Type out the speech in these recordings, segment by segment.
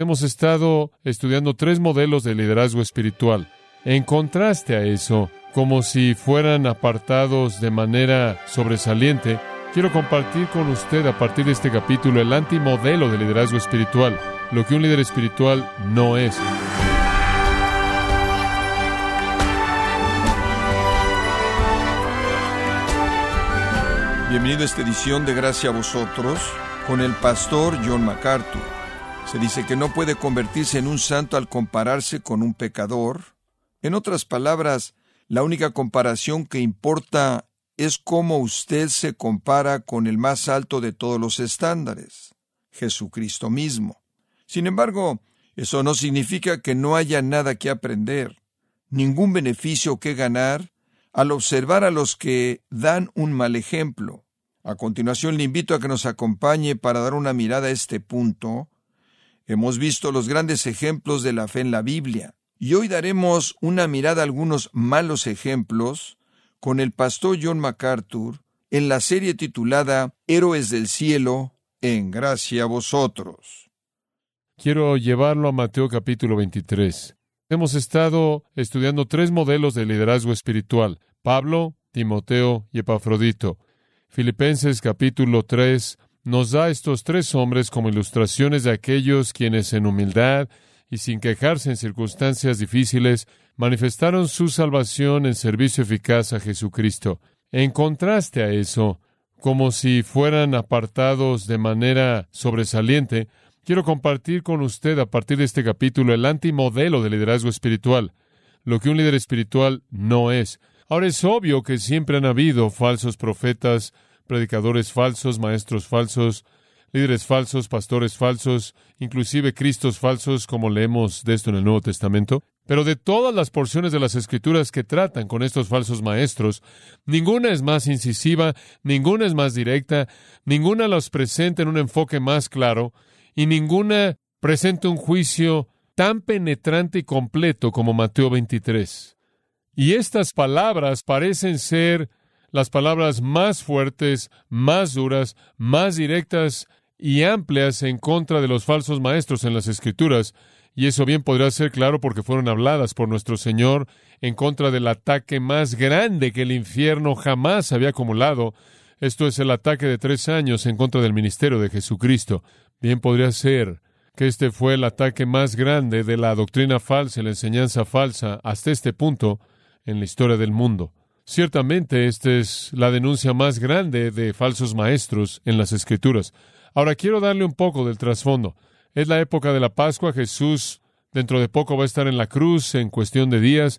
Hemos estado estudiando tres modelos de liderazgo espiritual. En contraste a eso, como si fueran apartados de manera sobresaliente, quiero compartir con usted a partir de este capítulo el antimodelo de liderazgo espiritual, lo que un líder espiritual no es. Bienvenido a esta edición de Gracia a vosotros con el pastor John MacArthur. Se dice que no puede convertirse en un santo al compararse con un pecador. En otras palabras, la única comparación que importa es cómo usted se compara con el más alto de todos los estándares, Jesucristo mismo. Sin embargo, eso no significa que no haya nada que aprender, ningún beneficio que ganar, al observar a los que dan un mal ejemplo. A continuación le invito a que nos acompañe para dar una mirada a este punto. Hemos visto los grandes ejemplos de la fe en la Biblia, y hoy daremos una mirada a algunos malos ejemplos con el pastor John MacArthur en la serie titulada Héroes del Cielo, en gracia a vosotros. Quiero llevarlo a Mateo capítulo 23. Hemos estado estudiando tres modelos de liderazgo espiritual, Pablo, Timoteo y Epafrodito. Filipenses capítulo 3 nos da estos tres hombres como ilustraciones de aquellos quienes en humildad y sin quejarse en circunstancias difíciles manifestaron su salvación en servicio eficaz a Jesucristo. En contraste a eso, como si fueran apartados de manera sobresaliente, quiero compartir con usted a partir de este capítulo el antimodelo de liderazgo espiritual, lo que un líder espiritual no es. Ahora es obvio que siempre han habido falsos profetas, predicadores falsos, maestros falsos, líderes falsos, pastores falsos, inclusive cristos falsos, como leemos de esto en el Nuevo Testamento. Pero de todas las porciones de las Escrituras que tratan con estos falsos maestros, ninguna es más incisiva, ninguna es más directa, ninguna los presenta en un enfoque más claro, y ninguna presenta un juicio tan penetrante y completo como Mateo 23. Y estas palabras parecen ser las palabras más fuertes, más duras, más directas y amplias en contra de los falsos maestros en las Escrituras, y eso bien podrá ser claro porque fueron habladas por nuestro Señor en contra del ataque más grande que el infierno jamás había acumulado. Esto es el ataque de tres años en contra del ministerio de Jesucristo. Bien podría ser que este fue el ataque más grande de la doctrina falsa y la enseñanza falsa hasta este punto, en la historia del mundo. Ciertamente esta es la denuncia más grande de falsos maestros en las Escrituras. Ahora quiero darle un poco del trasfondo. Es la época de la Pascua. Jesús dentro de poco va a estar en la cruz en cuestión de días.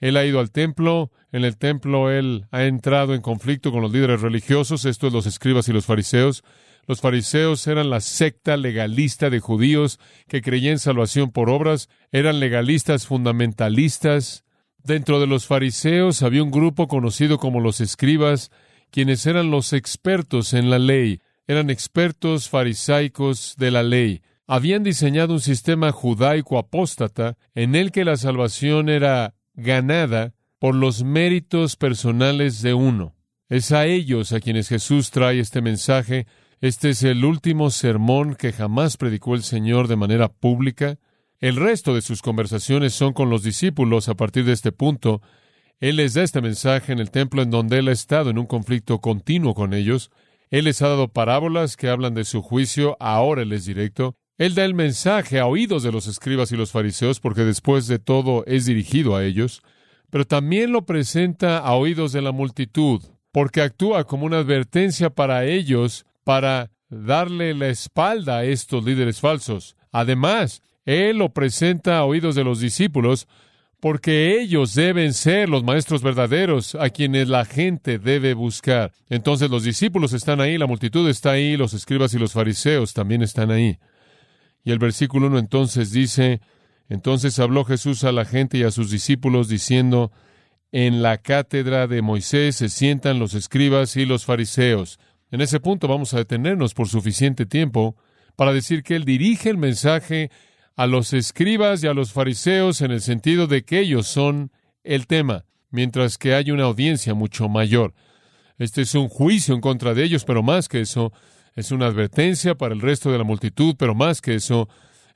Él ha ido al templo. En el templo él ha entrado en conflicto con los líderes religiosos, esto es los escribas y los fariseos. Los fariseos eran la secta legalista de judíos que creían en salvación por obras, eran legalistas fundamentalistas, Dentro de los fariseos había un grupo conocido como los escribas, quienes eran los expertos en la ley, eran expertos farisaicos de la ley. Habían diseñado un sistema judaico apóstata en el que la salvación era ganada por los méritos personales de uno. Es a ellos a quienes Jesús trae este mensaje. Este es el último sermón que jamás predicó el Señor de manera pública. El resto de sus conversaciones son con los discípulos a partir de este punto. Él les da este mensaje en el templo en donde él ha estado en un conflicto continuo con ellos. Él les ha dado parábolas que hablan de su juicio, ahora él es directo. Él da el mensaje a oídos de los escribas y los fariseos, porque después de todo es dirigido a ellos, pero también lo presenta a oídos de la multitud, porque actúa como una advertencia para ellos, para darle la espalda a estos líderes falsos. Además, él lo presenta a oídos de los discípulos porque ellos deben ser los maestros verdaderos a quienes la gente debe buscar. Entonces los discípulos están ahí, la multitud está ahí, los escribas y los fariseos también están ahí. Y el versículo 1 entonces dice, entonces habló Jesús a la gente y a sus discípulos diciendo, en la cátedra de Moisés se sientan los escribas y los fariseos. En ese punto vamos a detenernos por suficiente tiempo para decir que Él dirige el mensaje a los escribas y a los fariseos en el sentido de que ellos son el tema, mientras que hay una audiencia mucho mayor. Este es un juicio en contra de ellos, pero más que eso, es una advertencia para el resto de la multitud, pero más que eso,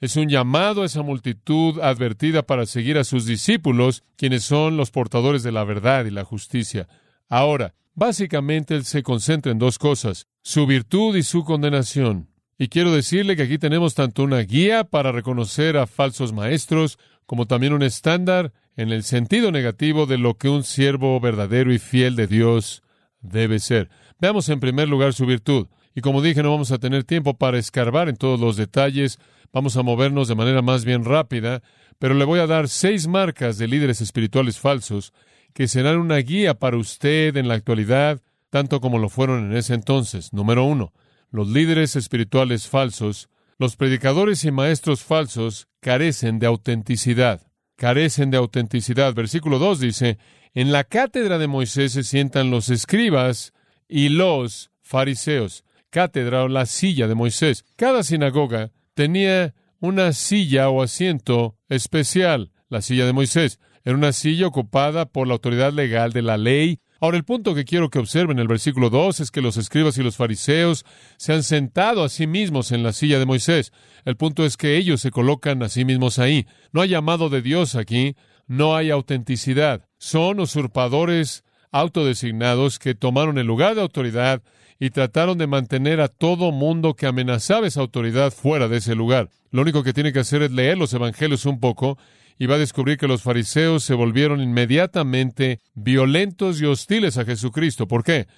Es un llamado a esa multitud advertida para seguir a sus discípulos, quienes son los portadores de la verdad y la justicia. Ahora, básicamente él se concentra en dos cosas, su virtud y su condenación. Y quiero decirle que aquí tenemos tanto una guía para reconocer a falsos maestros, como también un estándar en el sentido negativo de lo que un siervo verdadero y fiel de Dios debe ser. Veamos en primer lugar su virtud. Y como dije, no vamos a tener tiempo para escarbar en todos los detalles, vamos a movernos de manera más bien rápida, pero le voy a dar seis marcas de líderes espirituales falsos que serán una guía para usted en la actualidad, tanto como lo fueron en ese entonces. Número uno, los líderes espirituales falsos, los predicadores y maestros falsos carecen de autenticidad. Carecen de autenticidad. Versículo 2 dice, en la cátedra de Moisés se sientan los escribas y los fariseos. Cátedra o la silla de Moisés. Cada sinagoga tenía una silla o asiento especial, la silla de Moisés. Era una silla ocupada por la autoridad legal de la ley. Ahora, el punto que quiero que observen en el versículo 2 es que los escribas y los fariseos se han sentado a sí mismos en la silla de Moisés. El punto es que ellos se colocan a sí mismos ahí. No hay llamado de Dios aquí, no hay autenticidad. Son usurpadores autodesignados que tomaron el lugar de autoridad y trataron de mantener a todo mundo que amenazaba esa autoridad fuera de ese lugar. Lo único que tiene que hacer es leer los evangelios un poco y va a descubrir que los fariseos se volvieron inmediatamente violentos y hostiles a Jesucristo. ¿Por qué?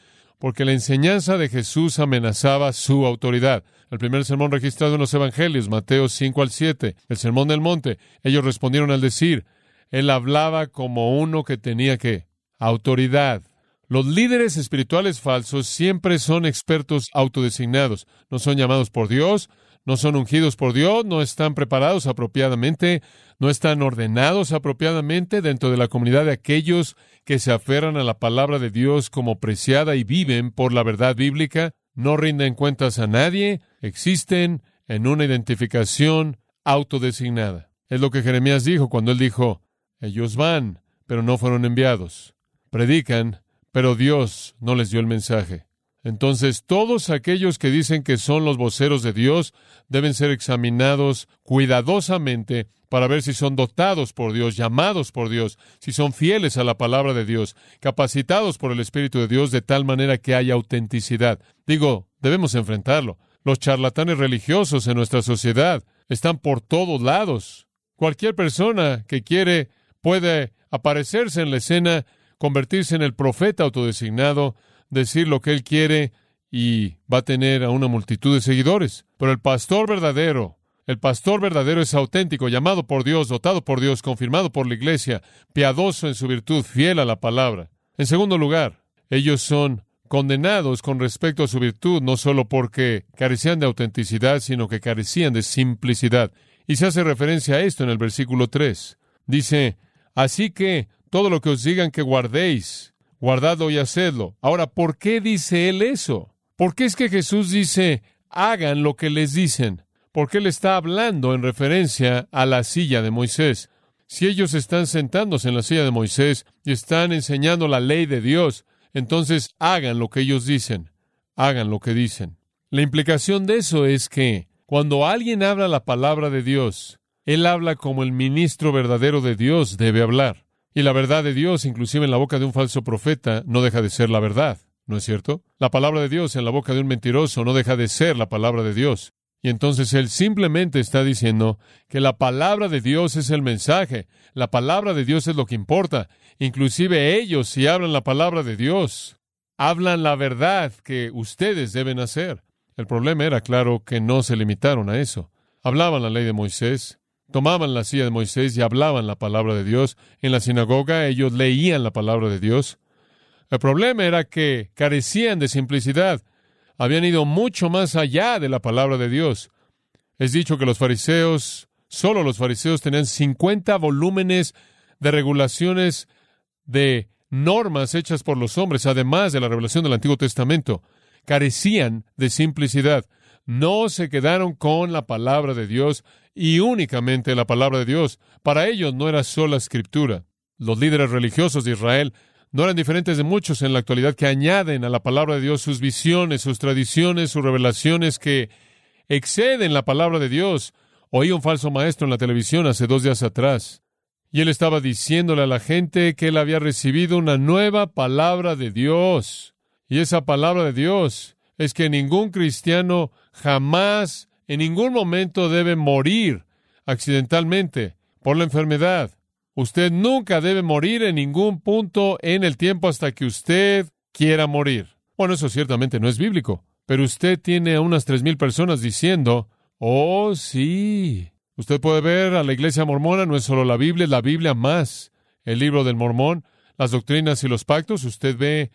Porque la enseñanza de Jesús amenazaba su autoridad. El primer sermón registrado en los Evangelios, Mateo 5 al 7, el sermón del monte, ellos respondieron al decir, Él hablaba como uno que tenía que autoridad. Los líderes espirituales falsos siempre son expertos autodesignados, no son llamados por Dios, no son ungidos por Dios, no están preparados apropiadamente, no están ordenados apropiadamente dentro de la comunidad de aquellos que se aferran a la palabra de Dios como preciada y viven por la verdad bíblica, no rinden cuentas a nadie, existen en una identificación autodesignada. Es lo que Jeremías dijo cuando él dijo, ellos van, pero no fueron enviados. Predican, pero Dios no les dio el mensaje. Entonces, todos aquellos que dicen que son los voceros de Dios deben ser examinados cuidadosamente para ver si son dotados por Dios, llamados por Dios, si son fieles a la palabra de Dios, capacitados por el Espíritu de Dios de tal manera que haya autenticidad. Digo, debemos enfrentarlo. Los charlatanes religiosos en nuestra sociedad están por todos lados. Cualquier persona que quiere puede aparecerse en la escena, convertirse en el profeta autodesignado, decir lo que él quiere y va a tener a una multitud de seguidores. Pero el pastor verdadero, el pastor verdadero es auténtico, llamado por Dios, dotado por Dios, confirmado por la iglesia, piadoso en su virtud, fiel a la palabra. En segundo lugar, ellos son condenados con respecto a su virtud, no solo porque carecían de autenticidad, sino que carecían de simplicidad. Y se hace referencia a esto en el versículo 3. Dice, así que todo lo que os digan que guardéis, guardadlo y hacedlo. Ahora, ¿por qué dice él eso? ¿Por qué es que Jesús dice, hagan lo que les dicen? Porque él está hablando en referencia a la silla de Moisés. Si ellos están sentándose en la silla de Moisés y están enseñando la ley de Dios, entonces hagan lo que ellos dicen, hagan lo que dicen. La implicación de eso es que cuando alguien habla la palabra de Dios, él habla como el ministro verdadero de Dios debe hablar. Y la verdad de Dios, inclusive en la boca de un falso profeta, no deja de ser la verdad, ¿no es cierto? La palabra de Dios en la boca de un mentiroso no deja de ser la palabra de Dios. Y entonces él simplemente está diciendo que la palabra de Dios es el mensaje, la palabra de Dios es lo que importa. Inclusive ellos, si hablan la palabra de Dios, hablan la verdad que ustedes deben hacer. El problema era, claro, que no se limitaron a eso. Hablaban la ley de Moisés, tomaban la silla de Moisés y hablaban la palabra de Dios. En la sinagoga ellos leían la palabra de Dios. El problema era que carecían de simplicidad. Habían ido mucho más allá de la palabra de Dios. Es dicho que los fariseos, solo los fariseos tenían 50 volúmenes de regulaciones de normas hechas por los hombres, además de la revelación del Antiguo Testamento. Carecían de simplicidad. No se quedaron con la palabra de Dios, y únicamente la palabra de Dios. Para ellos no era sola escritura. Los líderes religiosos de Israel no eran diferentes de muchos en la actualidad que añaden a la palabra de Dios sus visiones, sus tradiciones, sus revelaciones que exceden la palabra de Dios Oí un falso maestro en la televisión hace dos días atrás, y él estaba diciéndole a la gente que él había recibido una nueva palabra de Dios. Y esa palabra de Dios es que ningún cristiano jamás, en ningún momento debe morir accidentalmente por la enfermedad. Usted nunca debe morir en ningún punto en el tiempo hasta que usted quiera morir. Bueno, eso ciertamente no es bíblico, pero usted tiene a unas tres mil personas diciendo, oh sí. Usted puede ver a la iglesia mormona, no es solo la Biblia, es la Biblia más el libro del mormón, las doctrinas y los pactos. Usted ve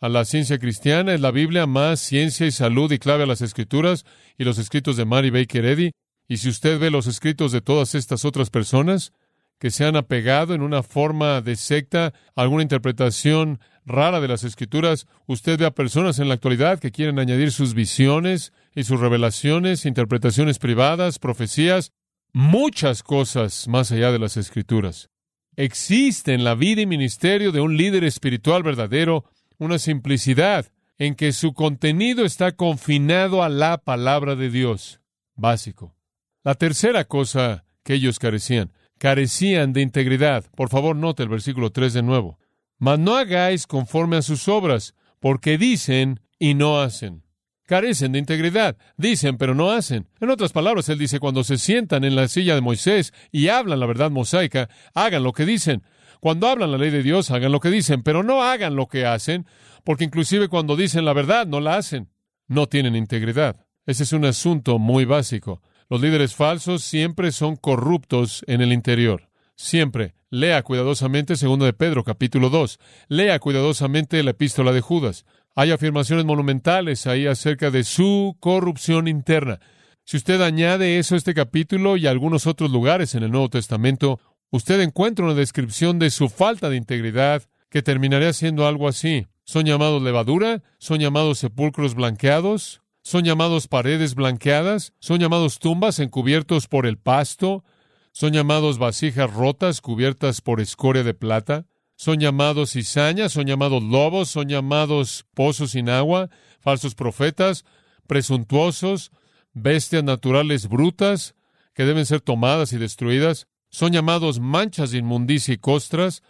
a la ciencia cristiana, es la Biblia más ciencia y salud y clave a las escrituras y los escritos de Mary Baker Eddy. Y si usted ve los escritos de todas estas otras personas que se han apegado en una forma de secta a alguna interpretación rara de las escrituras, usted ve a personas en la actualidad que quieren añadir sus visiones y sus revelaciones, interpretaciones privadas, profecías, muchas cosas más allá de las escrituras. Existe en la vida y ministerio de un líder espiritual verdadero una simplicidad en que su contenido está confinado a la palabra de Dios. Básico. La tercera cosa que ellos carecían, carecían de integridad. Por favor, note el versículo 3 de nuevo. Mas no hagáis conforme a sus obras, porque dicen y no hacen. Carecen de integridad, dicen pero no hacen. En otras palabras, él dice, cuando se sientan en la silla de Moisés y hablan la verdad mosaica, hagan lo que dicen. Cuando hablan la ley de Dios, hagan lo que dicen, pero no hagan lo que hacen, porque inclusive cuando dicen la verdad, no la hacen. No tienen integridad. Ese es un asunto muy básico. Los líderes falsos siempre son corruptos en el interior. Siempre. Lea cuidadosamente segundo de Pedro, capítulo 2. Lea cuidadosamente la epístola de Judas. Hay afirmaciones monumentales ahí acerca de su corrupción interna. Si usted añade eso a este capítulo y a algunos otros lugares en el Nuevo Testamento, usted encuentra una descripción de su falta de integridad que terminaría siendo algo así. Son llamados levadura, son llamados sepulcros blanqueados, son llamados paredes blanqueadas, son llamados tumbas encubiertos por el pasto, son llamados vasijas rotas cubiertas por escoria de plata, son llamados cizañas, son llamados lobos, son llamados pozos sin agua, falsos profetas, presuntuosos, bestias naturales brutas que deben ser tomadas y destruidas, son llamados manchas de inmundicia y costras,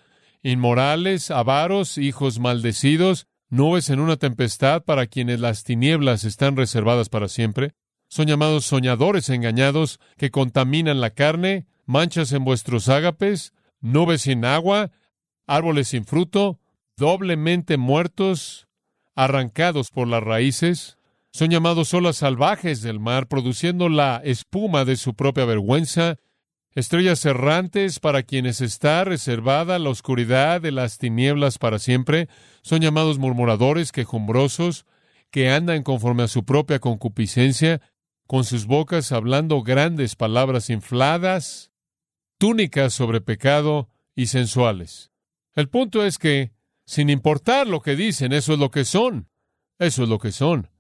inmorales, avaros, hijos maldecidos, nubes en una tempestad para quienes las tinieblas están reservadas para siempre. Son llamados soñadores engañados que contaminan la carne, manchas en vuestros ágapes, nubes sin agua, árboles sin fruto, doblemente muertos, arrancados por las raíces. Son llamados olas salvajes del mar, produciendo la espuma de su propia vergüenza, estrellas errantes para quienes está reservada la oscuridad de las tinieblas para siempre, son llamados murmuradores, quejumbrosos, que andan conforme a su propia concupiscencia, con sus bocas hablando grandes palabras infladas, túnicas sobre pecado y sensuales. El punto es que, sin importar lo que dicen, eso es lo que son. Eso es lo que son.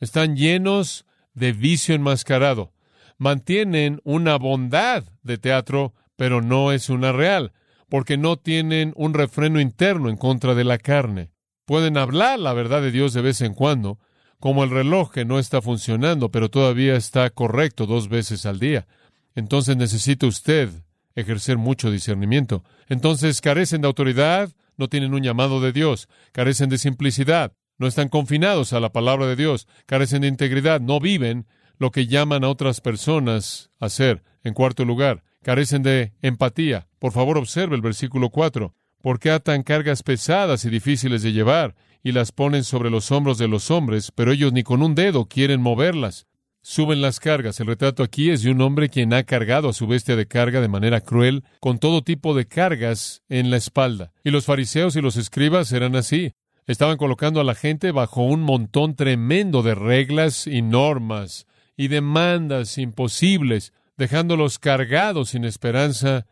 Están llenos de vicio enmascarado mantienen una bondad de teatro, pero no es una real, porque no tienen un refreno interno en contra de la carne. Pueden hablar la verdad de Dios de vez en cuando, como el reloj que no está funcionando, pero todavía está correcto dos veces al día. Entonces necesita usted ejercer mucho discernimiento. Entonces carecen de autoridad, no tienen un llamado de Dios, carecen de simplicidad, no están confinados a la palabra de Dios, carecen de integridad, no viven lo que llaman a otras personas a hacer. En cuarto lugar, carecen de empatía. Por favor, observe el versículo 4. Porque atan cargas pesadas y difíciles de llevar y las ponen sobre los hombros de los hombres, pero ellos ni con un dedo quieren moverlas. Suben las cargas. El retrato aquí es de un hombre quien ha cargado a su bestia de carga de manera cruel, con todo tipo de cargas en la espalda. Y los fariseos y los escribas eran así. Estaban colocando a la gente bajo un montón tremendo de reglas y normas y demandas imposibles, dejándolos cargados sin esperanza,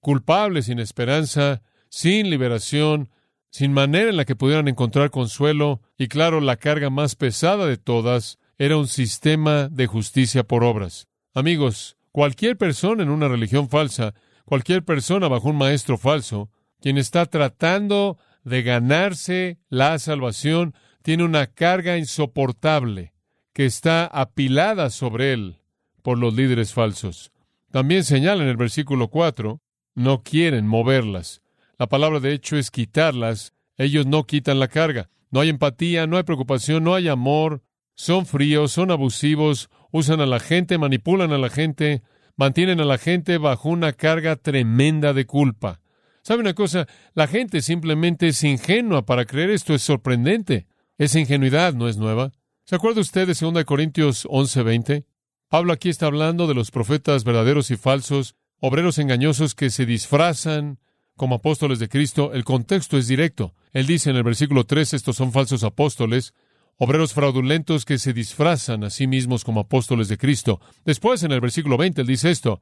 culpables sin esperanza, sin liberación, sin manera en la que pudieran encontrar consuelo, y claro, la carga más pesada de todas era un sistema de justicia por obras. Amigos, cualquier persona en una religión falsa, cualquier persona bajo un maestro falso, quien está tratando de ganarse la salvación, tiene una carga insoportable que está apilada sobre él por los líderes falsos. También señala en el versículo 4, no quieren moverlas. La palabra de hecho es quitarlas. Ellos no quitan la carga. No hay empatía, no hay preocupación, no hay amor. Son fríos, son abusivos, usan a la gente, manipulan a la gente, mantienen a la gente bajo una carga tremenda de culpa. ¿Sabe una cosa? La gente simplemente es ingenua para creer esto. Es sorprendente. Esa ingenuidad no es nueva. ¿Se acuerda usted de 2 Corintios 11:20? Pablo aquí está hablando de los profetas verdaderos y falsos, obreros engañosos que se disfrazan como apóstoles de Cristo. El contexto es directo. Él dice en el versículo 3, estos son falsos apóstoles, obreros fraudulentos que se disfrazan a sí mismos como apóstoles de Cristo. Después, en el versículo 20, él dice esto,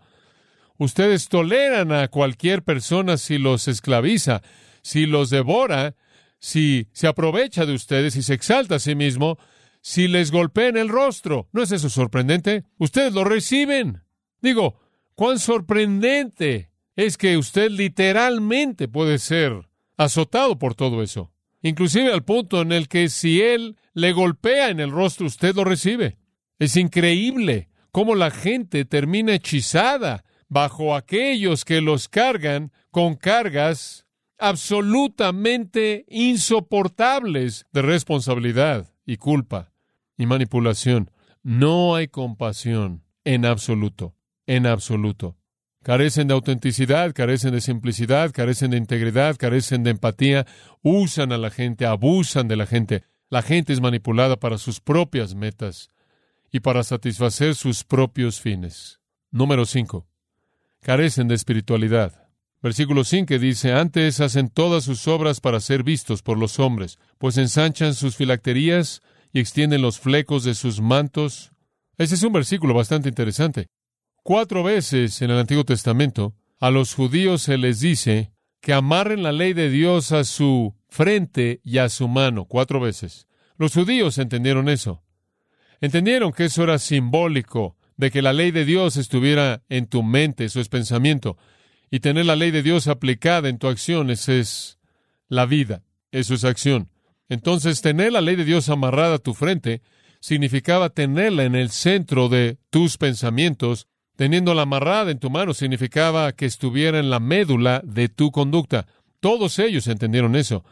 ustedes toleran a cualquier persona si los esclaviza, si los devora, si se aprovecha de ustedes y se exalta a sí mismo, si les golpea en el rostro. ¿No es eso sorprendente? Ustedes lo reciben. Digo, cuán sorprendente es que usted literalmente puede ser azotado por todo eso. Inclusive al punto en el que si él le golpea en el rostro, usted lo recibe. Es increíble cómo la gente termina hechizada bajo aquellos que los cargan con cargas absolutamente insoportables de responsabilidad y culpa y manipulación. No hay compasión en absoluto, en absoluto. Carecen de autenticidad, carecen de simplicidad, carecen de integridad, carecen de empatía, usan a la gente, abusan de la gente. La gente es manipulada para sus propias metas y para satisfacer sus propios fines. Número 5. Carecen de espiritualidad. Versículo 5 dice, antes hacen todas sus obras para ser vistos por los hombres, pues ensanchan sus filacterías y extienden los flecos de sus mantos. Ese es un versículo bastante interesante. Cuatro veces en el Antiguo Testamento a los judíos se les dice que amarren la ley de Dios a su frente y a su mano. Cuatro veces. Los judíos entendieron eso. Entendieron que eso era simbólico de que la ley de Dios estuviera en tu mente, eso es pensamiento. Y tener la ley de Dios aplicada en tu acción, esa es la vida, eso es acción. Entonces, tener la ley de Dios amarrada a tu frente significaba tenerla en el centro de tus pensamientos. Teniéndola amarrada en tu mano significaba que estuviera en la médula de tu conducta. Todos ellos entendieron eso.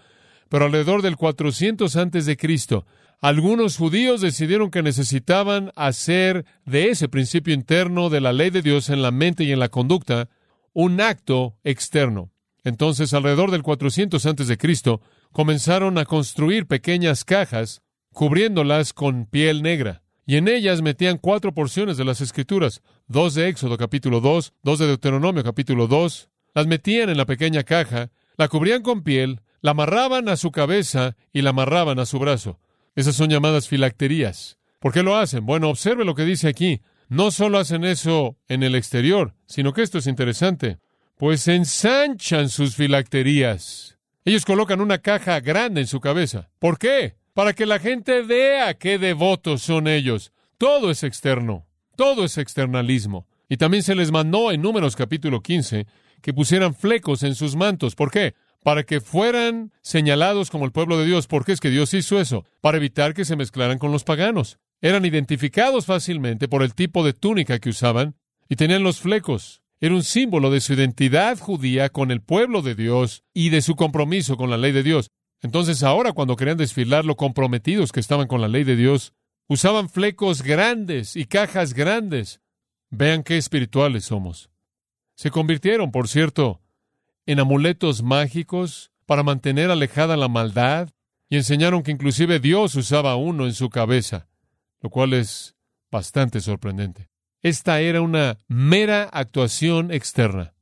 Pero alrededor del 400 antes de Cristo, algunos judíos decidieron que necesitaban hacer de ese principio interno de la ley de Dios en la mente y en la conducta un acto externo. Entonces, alrededor del 400 antes de Cristo, comenzaron a construir pequeñas cajas cubriéndolas con piel negra. Y en ellas metían cuatro porciones de las Escrituras, dos de Éxodo capítulo 2, dos de Deuteronomio capítulo 2. Las metían en la pequeña caja, la cubrían con piel, la amarraban a su cabeza y la amarraban a su brazo. Esas son llamadas filacterías. ¿Por qué lo hacen? Bueno, observe lo que dice aquí. No solo hacen eso en el exterior, sino que esto es interesante, pues ensanchan sus filacterías. Ellos colocan una caja grande en su cabeza. ¿Por qué? Para que la gente vea qué devotos son ellos. Todo es externo, todo es externalismo. Y también se les mandó en Números capítulo 15 que pusieran flecos en sus mantos. ¿Por qué? Para que fueran señalados como el pueblo de Dios. ¿Por qué es que Dios hizo eso? Para evitar que se mezclaran con los paganos eran identificados fácilmente por el tipo de túnica que usaban y tenían los flecos. Era un símbolo de su identidad judía con el pueblo de Dios y de su compromiso con la ley de Dios. Entonces ahora cuando querían desfilar lo comprometidos que estaban con la ley de Dios, usaban flecos grandes y cajas grandes. Vean qué espirituales somos. Se convirtieron, por cierto, en amuletos mágicos para mantener alejada la maldad y enseñaron que inclusive Dios usaba uno en su cabeza lo cual es bastante sorprendente. Esta era una mera actuación externa.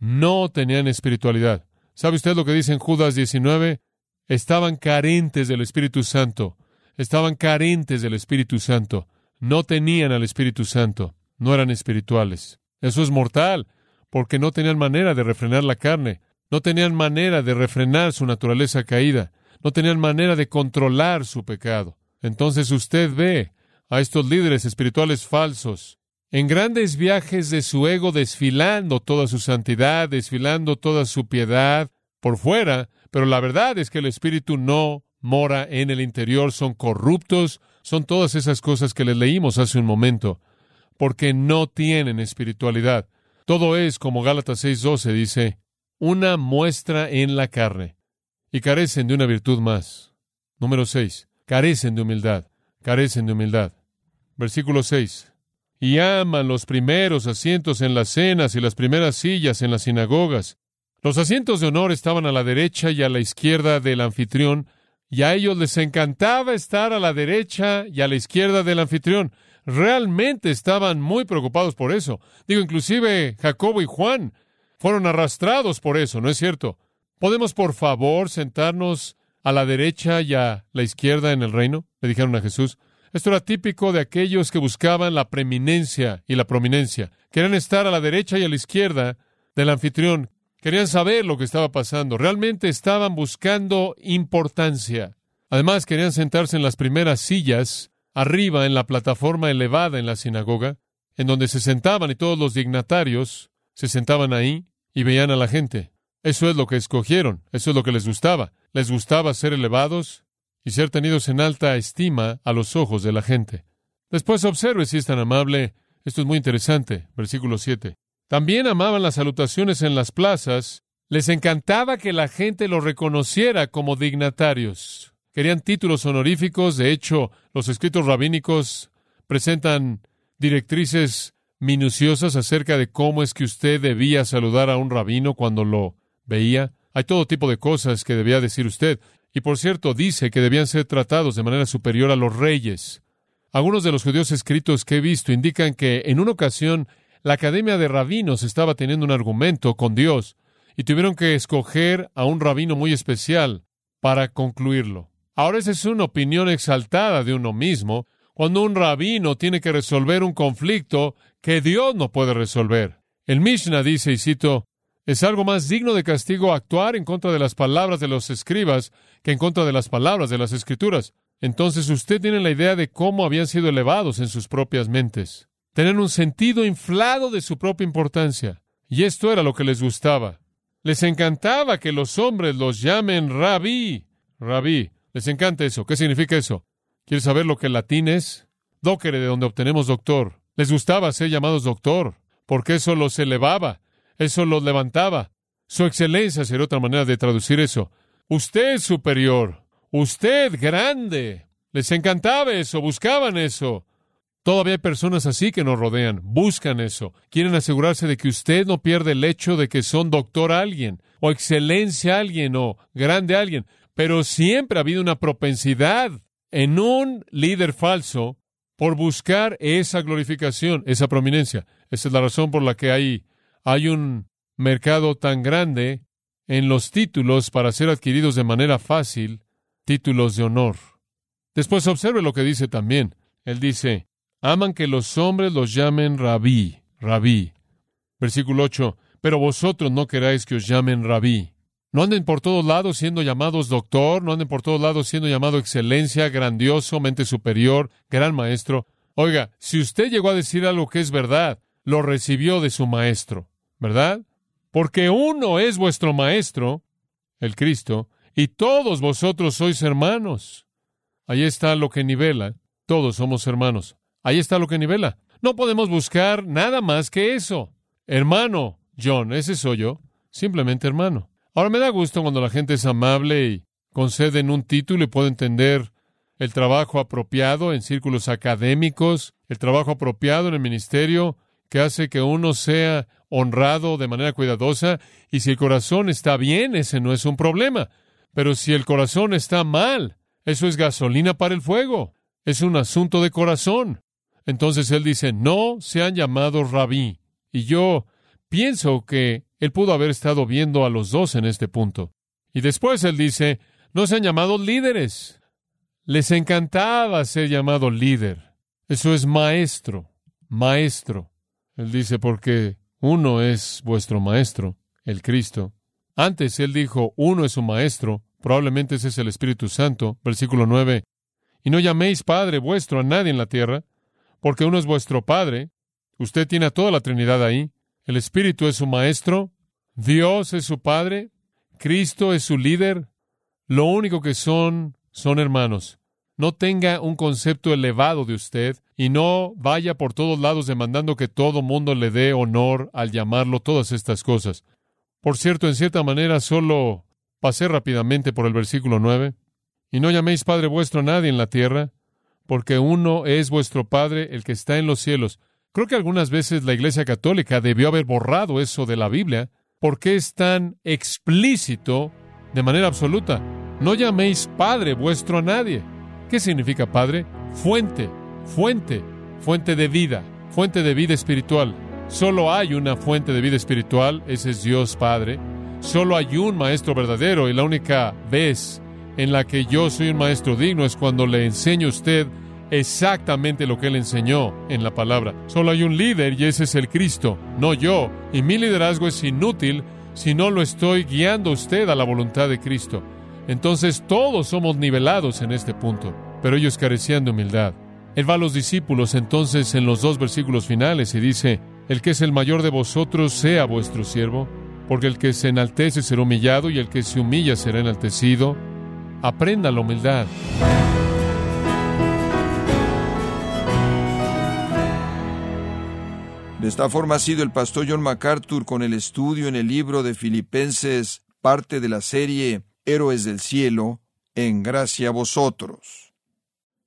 No tenían espiritualidad. ¿Sabe usted lo que dice en Judas 19? Estaban carentes del Espíritu Santo. Estaban carentes del Espíritu Santo. No tenían al Espíritu Santo. No eran espirituales. Eso es mortal, porque no tenían manera de refrenar la carne. No tenían manera de refrenar su naturaleza caída. No tenían manera de controlar su pecado. Entonces usted ve a estos líderes espirituales falsos en grandes viajes de su ego, desfilando toda su santidad, desfilando toda su piedad por fuera, pero la verdad es que el espíritu no mora en el interior, son corruptos, son todas esas cosas que les leímos hace un momento. porque no tienen espiritualidad. Todo es, como Gálatas 6:12 dice, una muestra en la carne, y carecen de una virtud más. Número 6. Carecen de humildad, carecen de humildad. Versículo 6. Y aman los primeros asientos en las cenas y las primeras sillas en las sinagogas. Los asientos de honor estaban a la derecha y a la izquierda del anfitrión, y a ellos les encantaba estar a la derecha y a la izquierda del anfitrión. Realmente estaban muy preocupados por eso. Digo, inclusive Jacobo y Juan fueron arrastrados por eso, ¿no es cierto? ¿Podemos, por favor, sentarnos a la derecha y a la izquierda en el reino? Le dijeron a Jesús. Esto era típico de aquellos que buscaban la preeminencia y la prominencia. Querían estar a la derecha y a la izquierda del anfitrión. Querían saber lo que estaba pasando. Realmente estaban buscando importancia. Además, querían sentarse en las primeras sillas, arriba en la plataforma elevada en la sinagoga, en donde se sentaban y todos los dignatarios se sentaban ahí y veían a la gente. Eso es lo que escogieron, eso es lo que les gustaba. Les gustaba ser elevados y ser tenidos en alta estima a los ojos de la gente. Después observe si es tan amable. Esto es muy interesante. Versículo 7. También amaban las salutaciones en las plazas. Les encantaba que la gente los reconociera como dignatarios. Querían títulos honoríficos. De hecho, los escritos rabínicos presentan directrices minuciosas acerca de cómo es que usted debía saludar a un rabino cuando lo veía. Hay todo tipo de cosas que debía decir usted. Y por cierto, dice que debían ser tratados de manera superior a los reyes. Algunos de los judíos escritos que he visto indican que en una ocasión la Academia de Rabinos estaba teniendo un argumento con Dios y tuvieron que escoger a un rabino muy especial para concluirlo. Ahora esa es una opinión exaltada de uno mismo, cuando un rabino tiene que resolver un conflicto que Dios no puede resolver. El Mishnah dice, y cito, es algo más digno de castigo actuar en contra de las palabras de los escribas que en contra de las palabras de las escrituras. Entonces usted tiene la idea de cómo habían sido elevados en sus propias mentes. Tener un sentido inflado de su propia importancia. Y esto era lo que les gustaba. Les encantaba que los hombres los llamen rabí. Rabí. Les encanta eso. ¿Qué significa eso? ¿Quieres saber lo que el latín es? Docere, de donde obtenemos doctor. Les gustaba ser llamados doctor, porque eso los elevaba. Eso los levantaba. Su excelencia sería otra manera de traducir eso. Usted superior. Usted grande. Les encantaba eso, buscaban eso. Todavía hay personas así que nos rodean, buscan eso, quieren asegurarse de que usted no pierde el hecho de que son doctor alguien, o excelencia alguien, o grande alguien, pero siempre ha habido una propensidad en un líder falso por buscar esa glorificación, esa prominencia. Esa es la razón por la que hay hay un mercado tan grande en los títulos para ser adquiridos de manera fácil, títulos de honor. Después observe lo que dice también. Él dice, aman que los hombres los llamen rabí, rabí. Versículo 8, pero vosotros no queráis que os llamen rabí. No anden por todos lados siendo llamados doctor, no anden por todos lados siendo llamado excelencia, grandioso, mente superior, gran maestro. Oiga, si usted llegó a decir algo que es verdad, lo recibió de su maestro. ¿Verdad? Porque uno es vuestro Maestro, el Cristo, y todos vosotros sois hermanos. Ahí está lo que nivela. Todos somos hermanos. Ahí está lo que nivela. No podemos buscar nada más que eso. Hermano, John, ese soy yo. Simplemente hermano. Ahora me da gusto cuando la gente es amable y conceden un título y puedo entender el trabajo apropiado en círculos académicos, el trabajo apropiado en el ministerio, que hace que uno sea honrado de manera cuidadosa, y si el corazón está bien, ese no es un problema. Pero si el corazón está mal, eso es gasolina para el fuego. Es un asunto de corazón. Entonces él dice, no se han llamado rabí. Y yo pienso que él pudo haber estado viendo a los dos en este punto. Y después él dice, no se han llamado líderes. Les encantaba ser llamado líder. Eso es maestro, maestro. Él dice, porque uno es vuestro maestro, el Cristo. Antes él dijo, uno es su maestro, probablemente ese es el Espíritu Santo, versículo 9. Y no llaméis Padre vuestro a nadie en la tierra, porque uno es vuestro Padre. Usted tiene a toda la Trinidad ahí. El Espíritu es su maestro, Dios es su Padre, Cristo es su líder. Lo único que son son hermanos. No tenga un concepto elevado de usted y no vaya por todos lados demandando que todo mundo le dé honor al llamarlo todas estas cosas. Por cierto, en cierta manera solo pasé rápidamente por el versículo 9. Y no llaméis Padre vuestro a nadie en la tierra, porque uno es vuestro Padre, el que está en los cielos. Creo que algunas veces la Iglesia Católica debió haber borrado eso de la Biblia, porque es tan explícito de manera absoluta. No llaméis Padre vuestro a nadie. ¿Qué significa Padre? Fuente, fuente, fuente de vida, fuente de vida espiritual. Solo hay una fuente de vida espiritual, ese es Dios Padre. Solo hay un maestro verdadero y la única vez en la que yo soy un maestro digno es cuando le enseño a usted exactamente lo que él enseñó en la palabra. Solo hay un líder y ese es el Cristo, no yo. Y mi liderazgo es inútil si no lo estoy guiando a usted a la voluntad de Cristo. Entonces todos somos nivelados en este punto, pero ellos carecían de humildad. Él va a los discípulos entonces en los dos versículos finales y dice, el que es el mayor de vosotros sea vuestro siervo, porque el que se enaltece será humillado y el que se humilla será enaltecido. Aprenda la humildad. De esta forma ha sido el pastor John MacArthur con el estudio en el libro de Filipenses, parte de la serie Héroes del Cielo, en gracia a vosotros.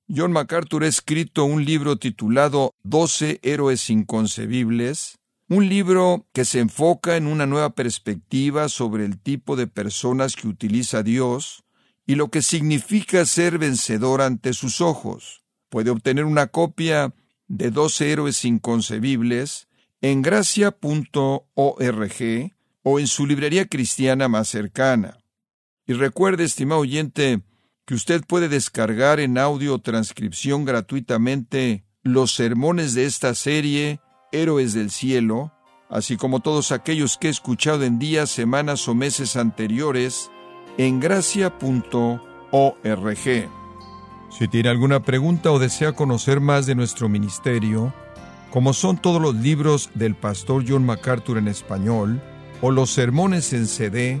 John MacArthur ha escrito un libro titulado Doce Héroes Inconcebibles, un libro que se enfoca en una nueva perspectiva sobre el tipo de personas que utiliza Dios y lo que significa ser vencedor ante sus ojos. Puede obtener una copia de Doce Héroes Inconcebibles en gracia.org o en su librería cristiana más cercana. Y recuerde, estimado oyente, que usted puede descargar en audio transcripción gratuitamente los sermones de esta serie, Héroes del Cielo, así como todos aquellos que he escuchado en días, semanas o meses anteriores, en gracia.org. Si tiene alguna pregunta o desea conocer más de nuestro ministerio, como son todos los libros del pastor John MacArthur en español, o los sermones en CD,